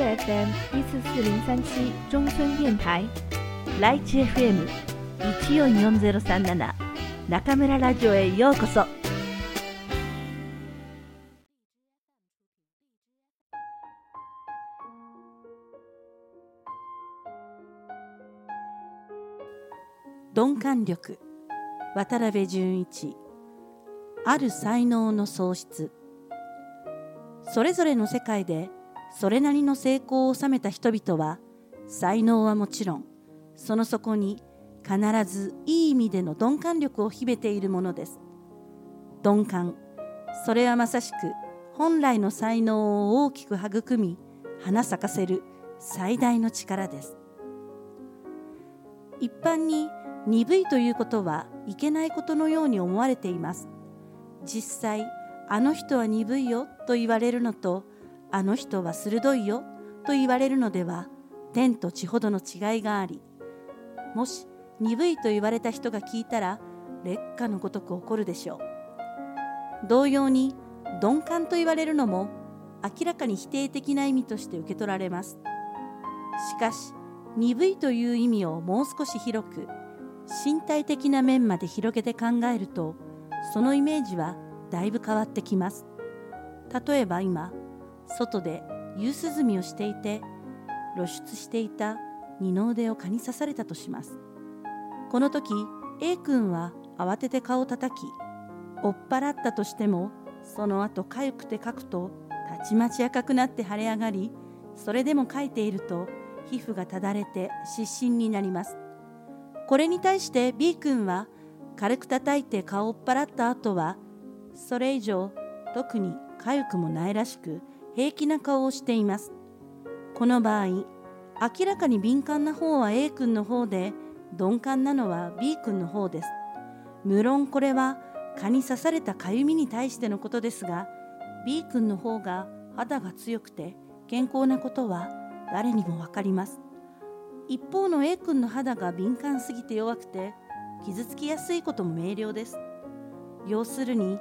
FM 一四四零三七中村電台ライチ FM 一四四ゼロ三七中村ラジオへようこそ。鈍感力渡辺淳一ある才能の喪失それぞれの世界でそれなりの成功を収めた人々は才能はもちろんその底に必ずいい意味での鈍感力を秘めているものです。鈍感。それはまさしく本来の才能を大きく育み花咲かせる最大の力です。一般に鈍いということはいけないことのように思われています。実際あの人は鈍いよと言われるのとあの人は鋭いよと言われるのでは天と地ほどの違いがありもし鈍いと言われた人が聞いたら劣化のごとく起こるでしょう。同様に鈍感と言われるのも明らかに否定的な意味として受け取られます。しかし鈍いという意味をもう少し広く身体的な面まで広げて考えるとそのイメージはだいぶ変わってきます。例えば今外で夕涼みをしていて露出していた二の腕を蚊に刺されたとします。この時 A 君は慌てて顔を叩き追っ払ったとしてもその後痒くてかくとたちまち赤くなって腫れ上がりそれでもかいていると皮膚がただれて湿疹になります。これに対して B 君は軽く叩いて顔を追っ払った後はそれ以上特に痒くもないらしく平気な顔をしています。この場合明らかに敏感な方は A 君の方で鈍感なのは B 君の方です。無論これは蚊に刺されたかゆみに対してのことですが B 君の方が肌が強くて健康なことは誰にも分かります。一方の A 君の肌が敏感すぎて弱くて傷つきやすいことも明瞭です。要するに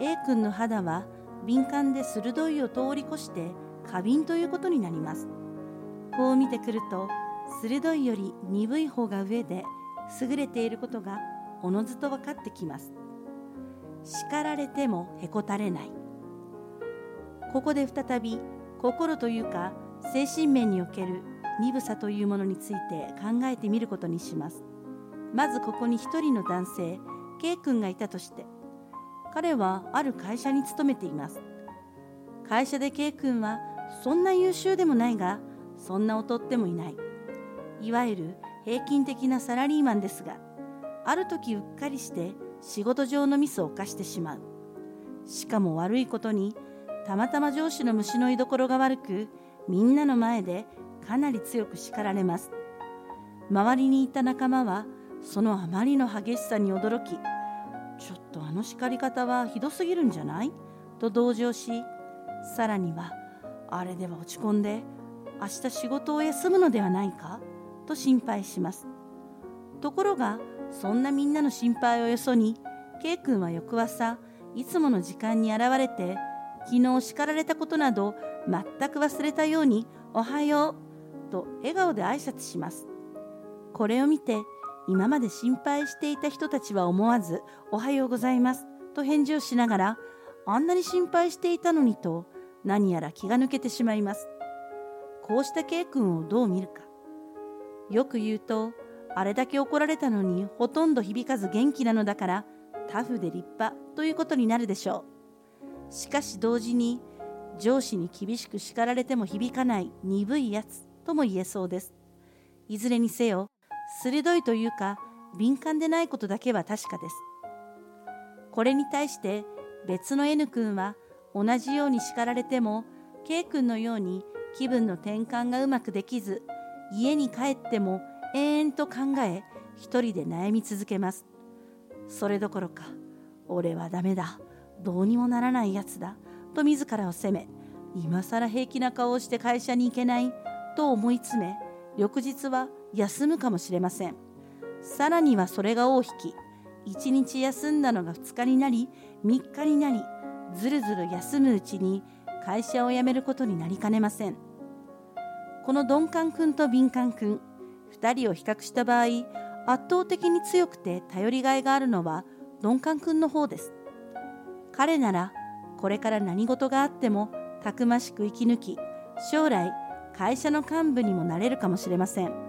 A 君の肌は敏感で鋭いを通り越して過敏ということになります。こう見てくると鋭いより鈍い方が上で優れていることがおのずと分かってきます。叱られてもへこたれない。ここで再び心というか精神面における鈍さというものについて考えてみることにします。まずここに一人の男性 K 君がいたとして彼はある会社に勤めています。会社で K 君はそんな優秀でもないがそんな劣ってもいない。いわゆる平均的なサラリーマンですがある時うっかりして仕事上のミスを犯してしまう。しかも悪いことにたまたま上司の虫の居所が悪くみんなの前でかなり強く叱られます。周りにいた仲間はそのあまりの激しさに驚きちょっとあの叱り方はひどすぎるんじゃない？と同情しさらにはあれでは落ち込んで明日仕事を休むのではないか？と心配します。ところがそんなみんなの心配をよそに K 君は翌朝いつもの時間に現れて昨日叱られたことなど全く忘れたように「おはよう」と笑顔で挨拶します。これを見て今まで心配していた人たちは思わず「おはようございます」と返事をしながらあんなに心配していたのにと何やら気が抜けてしまいます。こうした K 君をどう見るか。よく言うとあれだけ怒られたのにほとんど響かず元気なのだからタフで立派ということになるでしょう。しかし同時に上司に厳しく叱られても響かない鈍いやつとも言えそうです。いずれにせよ、鋭いというか敏感でないことだけは確かです。これに対して別の N 君は同じように叱られても K 君のように気分の転換がうまくできず家に帰っても延々と考え一人で悩み続けます。それどころか俺はダメだどうにもならないやつだと自らを責め今更平気な顔をして会社に行けないと思い詰め翌日は休むかもしれません。さらにはそれが尾を引き。1日休んだのが2日になり3日になりずるずる休むうちに会社を辞めることになりかねません。この鈍感くんと敏感くん2人を比較した場合圧倒的に強くて頼りがいがあるのは鈍感くんの方です。彼ならこれから何事があってもたくましく生き抜き将来会社の幹部にもなれるかもしれません。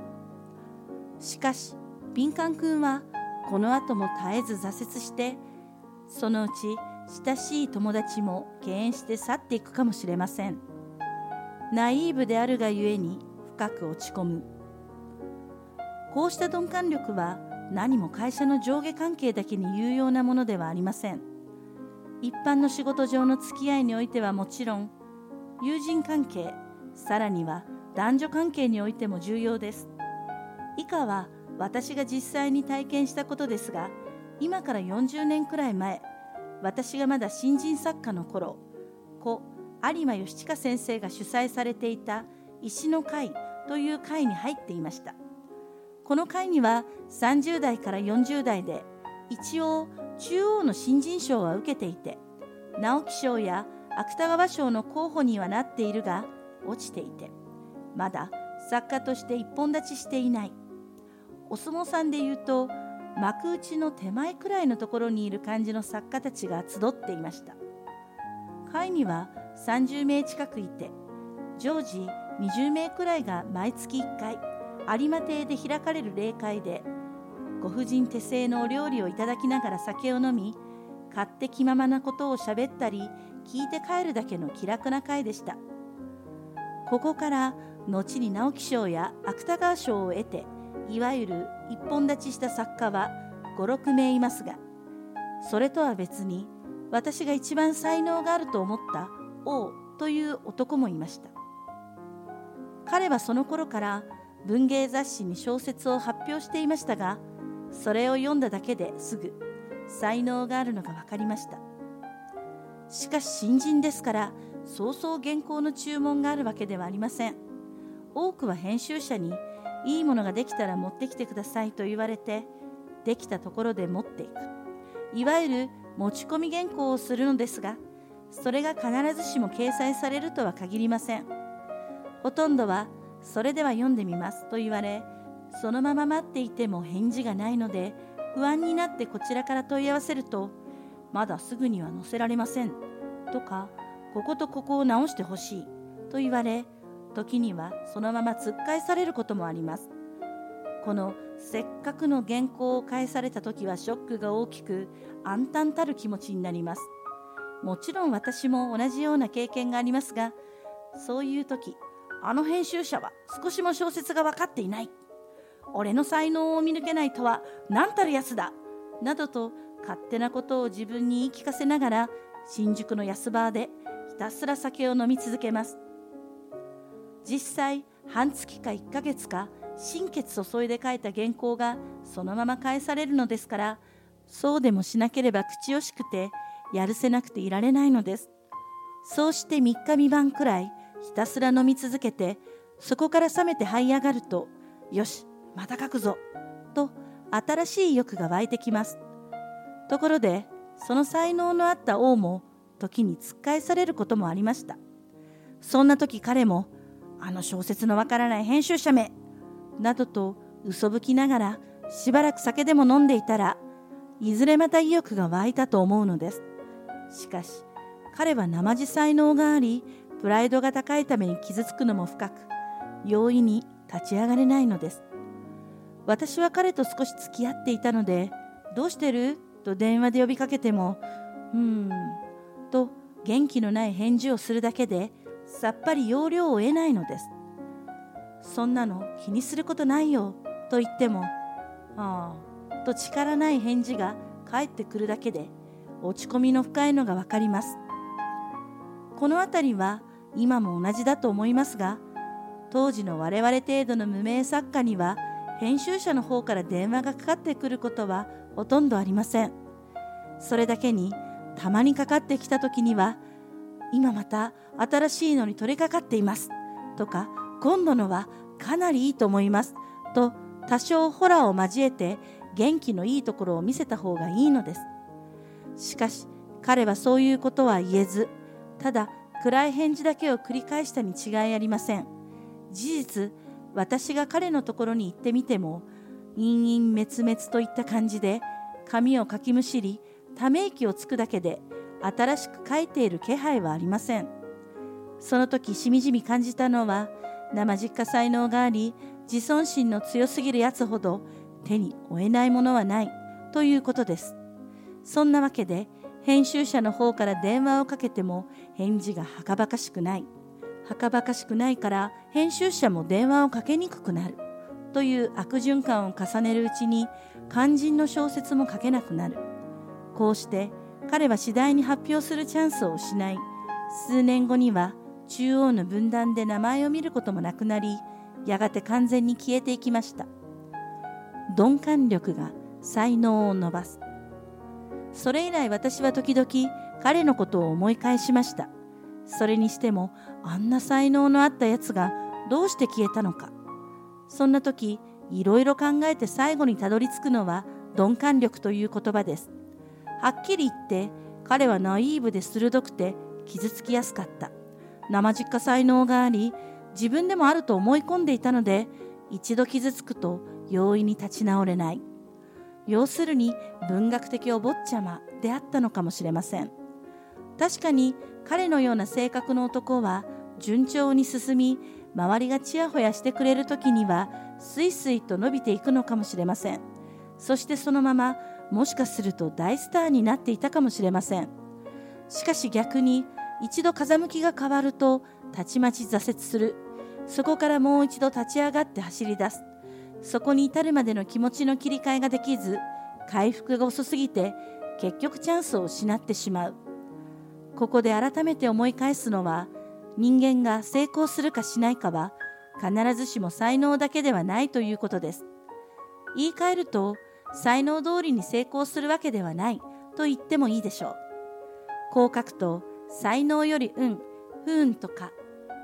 しかし敏感くんはこの後も絶えず挫折してそのうち親しい友達も敬遠して去っていくかもしれません。ナイーブであるがゆえに深く落ち込む。こうした鈍感力は何も会社の上下関係だけに有用なものではありません。一般の仕事上の付き合いにおいてはもちろん友人関係さらには男女関係においても重要です。以下は私が実際に体験したことですが今から40年くらい前私がまだ新人作家の頃故有馬義親先生が主催されていた石の会という会に入っていました。この会には30代から40代で一応中央の新人賞は受けていて直木賞や芥川賞の候補にはなっているが落ちていてまだ作家として一本立ちしていない。お相撲さんで言うと幕内の手前くらいのところにいる感じの作家たちが集っていました。会には30名近くいて常時20名くらいが毎月1回有馬亭で開かれる例会でご婦人手製のお料理をいただきながら酒を飲み勝手気ままなことをしゃべったり聞いて帰るだけの気楽な会でした。ここから後に直木賞や芥川賞を得ていわゆる一本立ちした作家は56名いますがそれとは別に私が一番才能があると思った王という男もいました。彼はその頃から文芸雑誌に小説を発表していましたがそれを読んだだけですぐ才能があるのが分かりました。しかし新人ですからそうそう原稿の注文があるわけではありません。多くは編集者にいいものができたら持ってきてくださいと言われてできたところで持っていく。いわゆる持ち込み原稿をするのですがそれが必ずしも掲載されるとは限りません。ほとんどはそれでは読んでみますと言われそのまま待っていても返事がないので不安になってこちらから問い合わせるとまだすぐには載せられません。とかこことここを直してほしいと言われ時にはそのまま突っ返されることもあります。このせっかくの原稿を返された時はショックが大きく暗淡たる気持ちになります。もちろん私も同じような経験がありますがそういう時あの編集者は少しも小説が分かっていない。俺の才能を見抜けないとは何たるやつだ。などと勝手なことを自分に言い聞かせながら新宿の安バーでひたすら酒を飲み続けます。実際半月か1ヶ月か心血注いで書いた原稿がそのまま返されるのですからそうでもしなければ口惜しくてやるせなくていられないのです。そうして3日3晩くらいひたすら飲み続けてそこから冷めて這い上がるとよしまた書くぞと新しい欲が湧いてきます。ところでその才能のあった王も時に突っ返されることもありました。そんな時彼もあの小説のわからない編集者めなどと嘘吹きながらしばらく酒でも飲んでいたらいずれまた意欲が湧いたと思うのです。しかし彼は生地才能がありプライドが高いために傷つくのも深く容易に立ち上がれないのです。私は彼と少し付き合っていたので「どうしてる?」と電話で呼びかけても「うーん」と元気のない返事をするだけでさっぱり要領を得ないのです。そんなの気にすることないよと言ってもああと力ない返事が返ってくるだけで落ち込みの深いのがわかります。この辺りは今も同じだと思いますが当時の我々程度の無名作家には編集者の方から電話がかかってくることはほとんどありません。それだけにたまにかかってきた時には今また新しいのに取り掛かっています。とか今度のはかなりいいと思います。と多少ホラーを交えて元気のいいところを見せた方がいいのです。しかし彼はそういうことは言えずただ暗い返事だけを繰り返したに違いありません。事実私が彼のところに行ってみても陰々滅滅といった感じで髪をかきむしりため息をつくだけで新しく書いている気配はありません。その時しみじみ感じたのは生実家才能があり自尊心の強すぎるやつほど手に負えないものはないということです。そんなわけで編集者の方から電話をかけても返事がはかばかしくない。はかばかしくないから編集者も電話をかけにくくなる。という悪循環を重ねるうちに肝心の小説も書けなくなる。こうして彼は次第に発表するチャンスを失い数年後には中央の分断で名前を見ることもなくなりやがて完全に消えていきました。鈍感力が才能を伸ばす。それ以来私は時々彼のことを思い返しました。それにしてもあんな才能のあったやつがどうして消えたのか。そんな時いろいろ考えて最後にたどり着くのは鈍感力という言葉です。はっきり言って彼はナイーブで鋭くて傷つきやすかった。生実家才能があり自分でもあると思い込んでいたので一度傷つくと容易に立ち直れない。要するに文学的お坊ちゃまであったのかもしれません。確かに彼のような性格の男は順調に進み周りがちやほやしてくれる時にはスイスイと伸びていくのかもしれません。そしてそのままもしかすると大スターになっていたかもしれません。しかし逆に一度風向きが変わるとたちまち挫折する。そこからもう一度立ち上がって走り出す。そこに至るまでの気持ちの切り替えができず回復が遅すぎて結局チャンスを失ってしまう。ここで改めて思い返すのは人間が成功するかしないかは必ずしも才能だけではないということです。言い換えると才能通りに成功するわけではないと言ってもいいでしょう。こう書くと才能より運不運とか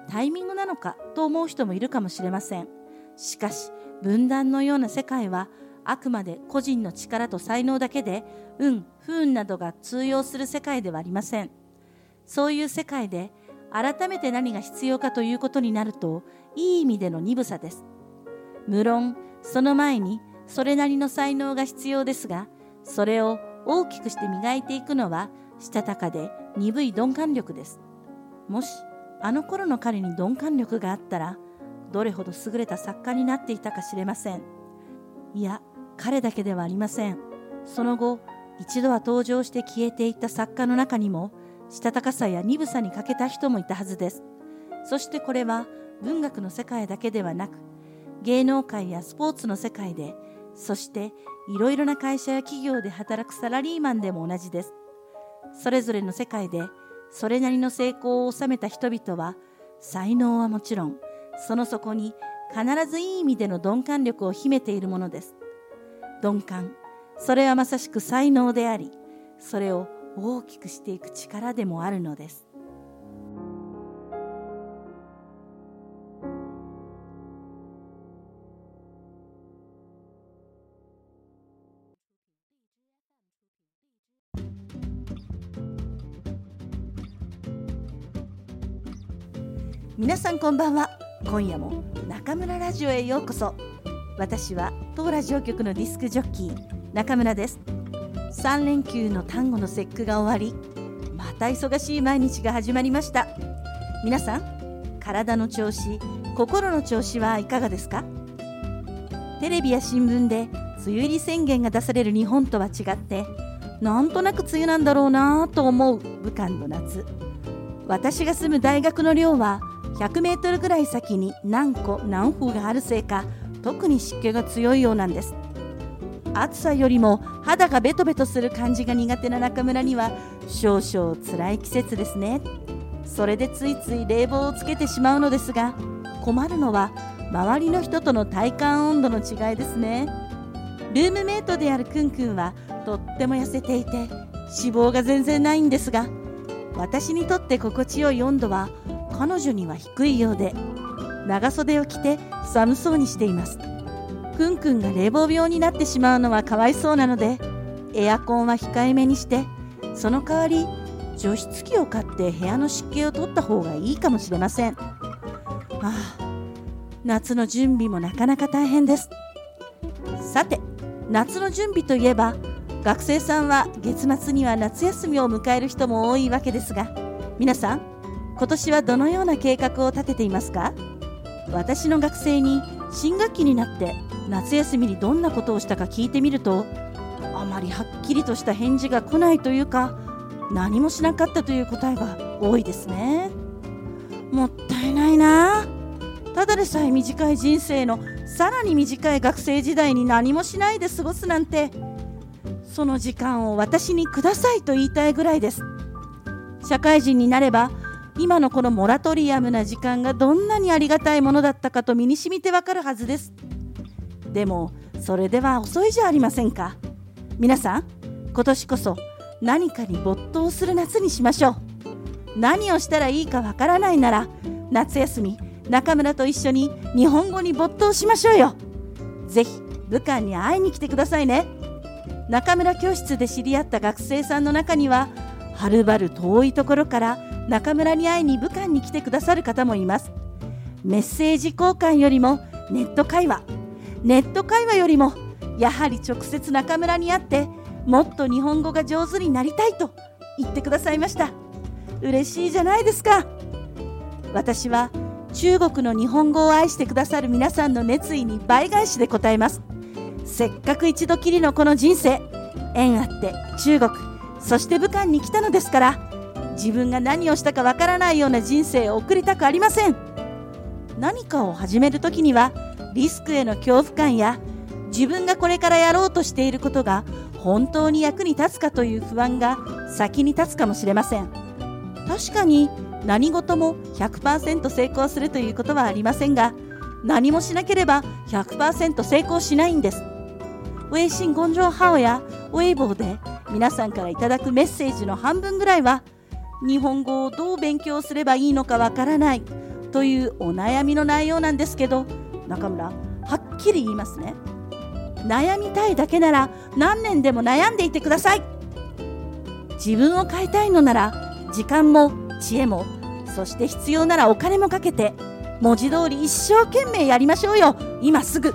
タイミングなのかと思う人もいるかもしれません。しかし分断のような世界はあくまで個人の力と才能だけで運不運などが通用する世界ではありません。そういう世界で改めて何が必要かということになるといい意味での鈍さです。無論その前にそれなりの才能が必要ですがそれを大きくして磨いていくのはしたたかで鈍い鈍感力です。もしあの頃の彼に鈍感力があったらどれほど優れた作家になっていたか知れません。いや彼だけではありません。その後一度は登場して消えていった作家の中にもしたたかさや鈍さに欠けた人もいたはずです。そしてこれは文学の世界だけではなく芸能界やスポーツの世界でそしていろいろな会社や企業で働くサラリーマンでも同じです。それぞれの世界でそれなりの成功を収めた人々は才能はもちろんその底に必ずいい意味での鈍感力を秘めているものです。鈍感それはまさしく才能でありそれを大きくしていく力でもあるのです。皆さんこんばんは。今夜も中村ラジオへようこそ。私は当ラジオ局のディスクジョッキー中村です。3連休の単語の節句が終わりまた忙しい毎日が始まりました。皆さん体の調子心の調子はいかがですか？テレビや新聞で梅雨入り宣言が出される日本とは違ってなんとなく梅雨なんだろうなと思う武漢の夏。私が住む大学の寮は100メートルぐらい先に何個何風があるせいか特に湿気が強いようなんです。暑さよりも肌がベトベトする感じが苦手な中村には少々辛い季節ですね。それでついつい冷房をつけてしまうのですが困るのは周りの人との体感温度の違いですね。ルームメイトであるくんくんはとっても痩せていて脂肪が全然ないんですが私にとって心地よい温度は彼女には低いようで長袖を着て寒そうにしています。くんくんが冷房病になってしまうのはかわいそうなのでエアコンは控えめにしてその代わり除湿機を買って部屋の湿気を取った方がいいかもしれません。ああ夏の準備もなかなか大変です。さて夏の準備といえば学生さんは月末には夏休みを迎える人も多いわけですが皆さん今年はどのような計画を立てていますか？私の学生に新学期になって夏休みにどんなことをしたか聞いてみるとあまりはっきりとした返事が来ないというか何もしなかったという答えが多いですね。もったいないな。ただでさえ短い人生のさらに短い学生時代に何もしないで過ごすなんてその時間を私にくださいと言いたいぐらいです。社会人になれば今のこのモラトリアムな時間がどんなにありがたいものだったかと身にしみてわかるはずです。でもそれでは遅いじゃありませんか？皆さん今年こそ何かに没頭する夏にしましょう。何をしたらいいかわからないなら夏休み中村と一緒に日本語に没頭しましょうよ。ぜひ武漢に会いに来てくださいね。中村教室で知り合った学生さんの中にははるばる遠いところから中村に会いに武漢に来てくださる方もいます。メッセージ交換よりもネット会話。ネット会話よりもやはり直接中村に会ってもっと日本語が上手になりたいと言ってくださいました。嬉しいじゃないですか。私は中国の日本語を愛してくださる皆さんの熱意に倍返しで答えます。せっかく一度きりのこの人生縁あって中国そして武漢に来たのですから自分が何をしたかわからないような人生を送りたくありません。何かを始める時にはリスクへの恐怖感や自分がこれからやろうとしていることが本当に役に立つかという不安が先に立つかもしれません。確かに何事も100%成功するということはありませんが何もしなければ100%成功しないんです。微信公众号やウェイボーで皆さんからいただくメッセージの半分ぐらいは日本語をどう勉強すればいいのかわからないというお悩みの内容なんですけど中村はっきり言いますね。悩みたいだけなら何年でも悩んでいてください。自分を変えたいのなら時間も知恵もそして必要ならお金もかけて文字通り一生懸命やりましょうよ。今すぐ。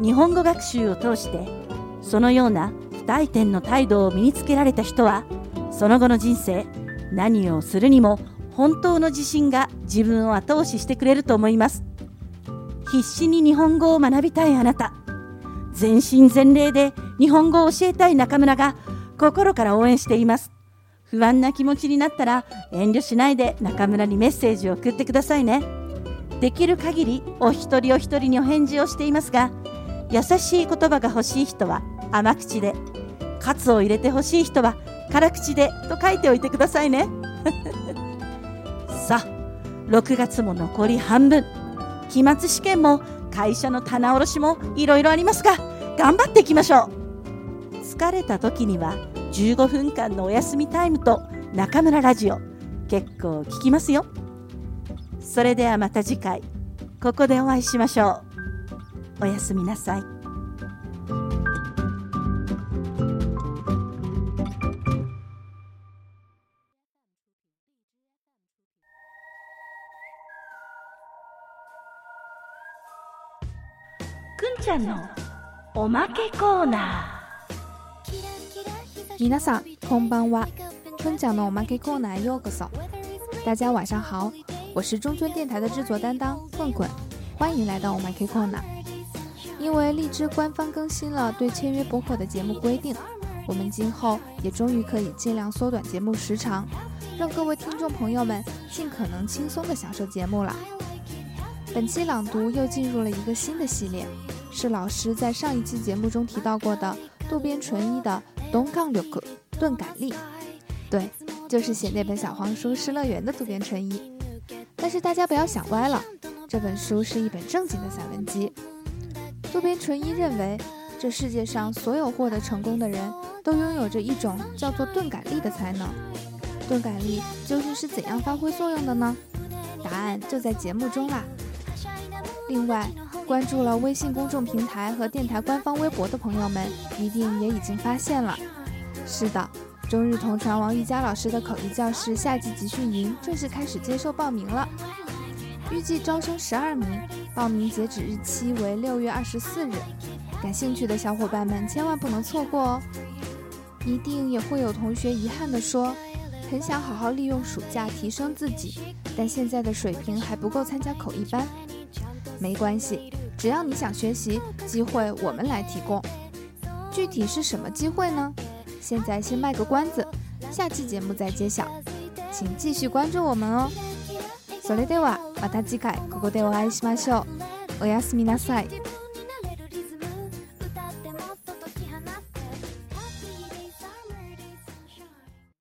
日本語学習を通してそのような不退転の態度を身につけられた人はその後の人生何をするにも本当の自信が自分を後押ししてくれると思います。必死に日本語を学びたいあなた。全身全霊で日本語を教えたい中村が心から応援しています。不安な気持ちになったら遠慮しないで中村にメッセージを送ってくださいね。できる限りお一人お一人にお返事をしていますが優しい言葉が欲しい人は甘口でカツを入れてほしい人は辛口でと書いておいてくださいね。さあ6月も残り半分。期末試験も会社の棚卸しもいろいろありますが頑張っていきましょう。疲れた時には15分間のお休みタイムと中村ラジオ結構聞きますよ。それではまた次回。ここでお会いしましょう。おやすみなさい。くんちゃんのおまけコーナー。皆さんこんばんは。くんちゃんのおまけコーナーへようこそ。大家晚上好。我是中村电台的制作担当棍棍欢迎来到我们 K Corner。因为荔枝官方更新了对签约播客的节目规定，我们今后也终于可以尽量缩短节目时长，让各位听众朋友们尽可能轻松的享受节目了。本期朗读又进入了一个新的系列，是老师在上一期节目中提到过的渡边淳一的《东杠六个钝感力》。对，就是写那本小黄书《失乐园》的渡边淳一。但是大家不要想歪了，这本书是一本正经的散文集。渡边淳一认为，这世界上所有获得成功的人都拥有着一种叫做钝感力的才能。钝感力究竟是怎样发挥作用的呢？答案就在节目中啦。另外，关注了微信公众平台和电台官方微博的朋友们，一定也已经发现了。是的，中日同传王玉佳老师的口译教室夏季集训营正式开始接受报名了。预计招生十二名，报名截止日期为六月二十四日。感兴趣的小伙伴们千万不能错过哦！一定也会有同学遗憾地说，很想好好利用暑假提升自己，但现在的水平还不够参加口译班。没关系，只要你想学习，机会我们来提供。具体是什么机会呢？现在先卖个关子，下期节目再揭晓。请继续关注我们哦。それではまた次回ここでお会いしましょう。おやすみなさい。